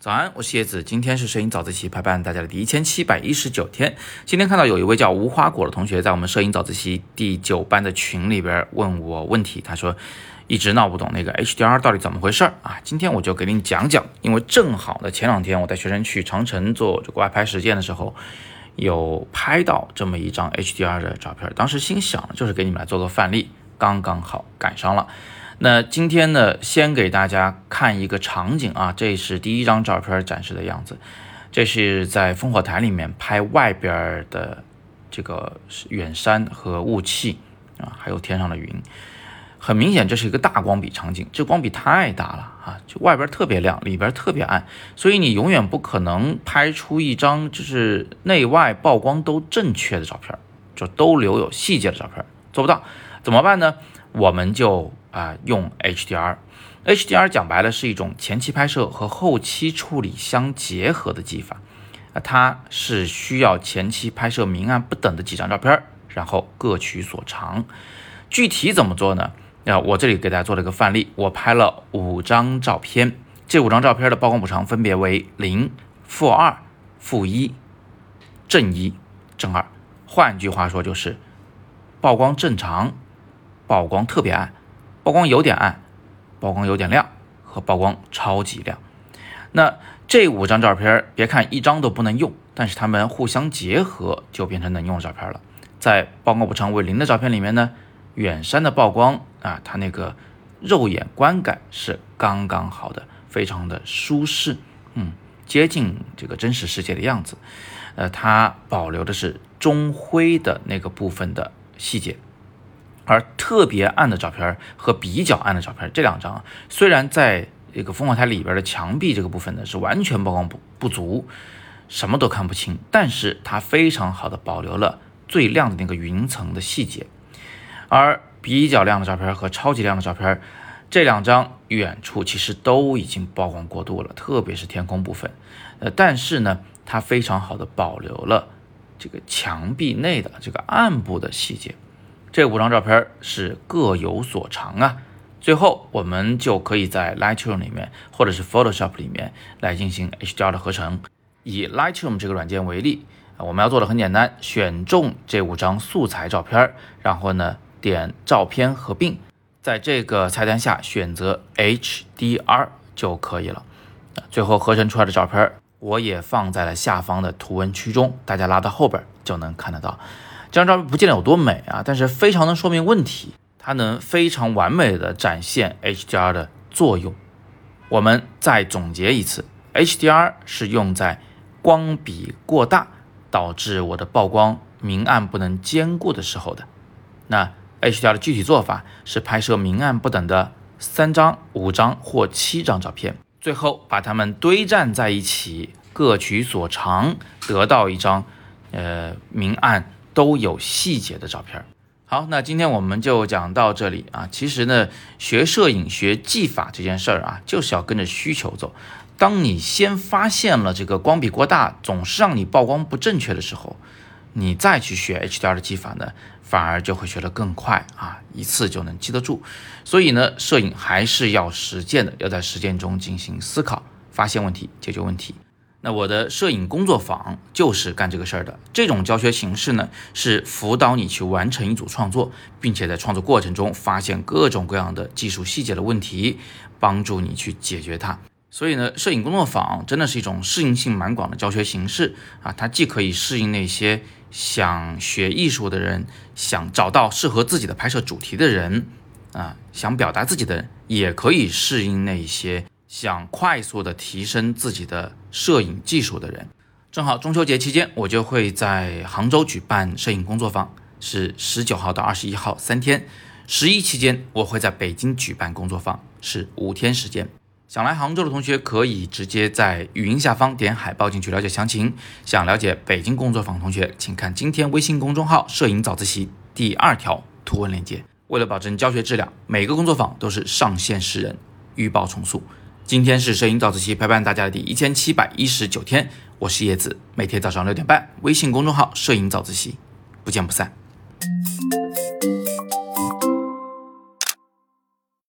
早安，我是叶子，今天是摄影早自习陪伴大家的第一千七百一十九天。今天看到有一位叫无花果的同学在我们摄影早自习第九班的群里边问我问题，他说一直闹不懂那个 HDR 到底怎么回事儿啊？今天我就给你讲讲，因为正好呢前两天我带学生去长城做这个外拍实践的时候，有拍到这么一张 HDR 的照片，当时心想就是给你们来做个范例，刚刚好赶上了。那今天呢，先给大家看一个场景啊，这是第一张照片展示的样子，这是在烽火台里面拍外边的这个远山和雾气啊，还有天上的云，很明显这是一个大光比场景，这光比太大了啊，就外边特别亮，里边特别暗，所以你永远不可能拍出一张就是内外曝光都正确的照片，就都留有细节的照片，做不到，怎么办呢？我们就啊用 HDR，HDR 讲白了是一种前期拍摄和后期处理相结合的技法，啊，它是需要前期拍摄明暗不等的几张照片，然后各取所长。具体怎么做呢？啊我这里给大家做了一个范例，我拍了五张照片，这五张照片的曝光补偿分别为零、负二、负一、正一、正二。换句话说就是曝光正常。曝光特别暗，曝光有点暗，曝光有点亮和曝光超级亮。那这五张照片，别看一张都不能用，但是它们互相结合就变成能用的照片了。在曝光补偿为零的照片里面呢，远山的曝光啊，它那个肉眼观感是刚刚好的，非常的舒适，嗯，接近这个真实世界的样子。呃，它保留的是中灰的那个部分的细节。而特别暗的照片和比较暗的照片，这两张虽然在这个烽火台里边的墙壁这个部分呢是完全曝光不不足，什么都看不清，但是它非常好的保留了最亮的那个云层的细节。而比较亮的照片和超级亮的照片，这两张远处其实都已经曝光过度了，特别是天空部分。呃，但是呢，它非常好的保留了这个墙壁内的这个暗部的细节。这五张照片是各有所长啊，最后我们就可以在 Lightroom 里面或者是 Photoshop 里面来进行 HDR 的合成。以 Lightroom 这个软件为例，我们要做的很简单，选中这五张素材照片，然后呢点照片合并，在这个菜单下选择 HDR 就可以了。最后合成出来的照片我也放在了下方的图文区中，大家拉到后边就能看得到。这张照片不见得有多美啊，但是非常能说明问题，它能非常完美的展现 HDR 的作用。我们再总结一次，HDR 是用在光比过大导致我的曝光明暗不能兼顾的时候的。那 HDR 的具体做法是拍摄明暗不等的三张、五张或七张照片，最后把它们堆栈在一起，各取所长，得到一张呃明暗。都有细节的照片。好，那今天我们就讲到这里啊。其实呢，学摄影学技法这件事儿啊，就是要跟着需求走。当你先发现了这个光比过大总是让你曝光不正确的时候，你再去学 HDR 的技法呢，反而就会学得更快啊，一次就能记得住。所以呢，摄影还是要实践的，要在实践中进行思考，发现问题，解决问题。那我的摄影工作坊就是干这个事儿的。这种教学形式呢，是辅导你去完成一组创作，并且在创作过程中发现各种各样的技术细节的问题，帮助你去解决它。所以呢，摄影工作坊真的是一种适应性蛮广的教学形式啊！它既可以适应那些想学艺术的人，想找到适合自己的拍摄主题的人啊，想表达自己的人，也可以适应那些。想快速的提升自己的摄影技术的人，正好中秋节期间，我就会在杭州举办摄影工作坊，是十九号到二十一号三天。十一期间，我会在北京举办工作坊，是五天时间。想来杭州的同学可以直接在语音下方点海报进去了解详情。想了解北京工作坊同学，请看今天微信公众号“摄影早自习”第二条图文链接。为了保证教学质量，每个工作坊都是上线十人，预报重塑。今天是摄影早自习陪伴大家的第一千七百一十九天，我是叶子，每天早上六点半，微信公众号“摄影早自习”，不见不散。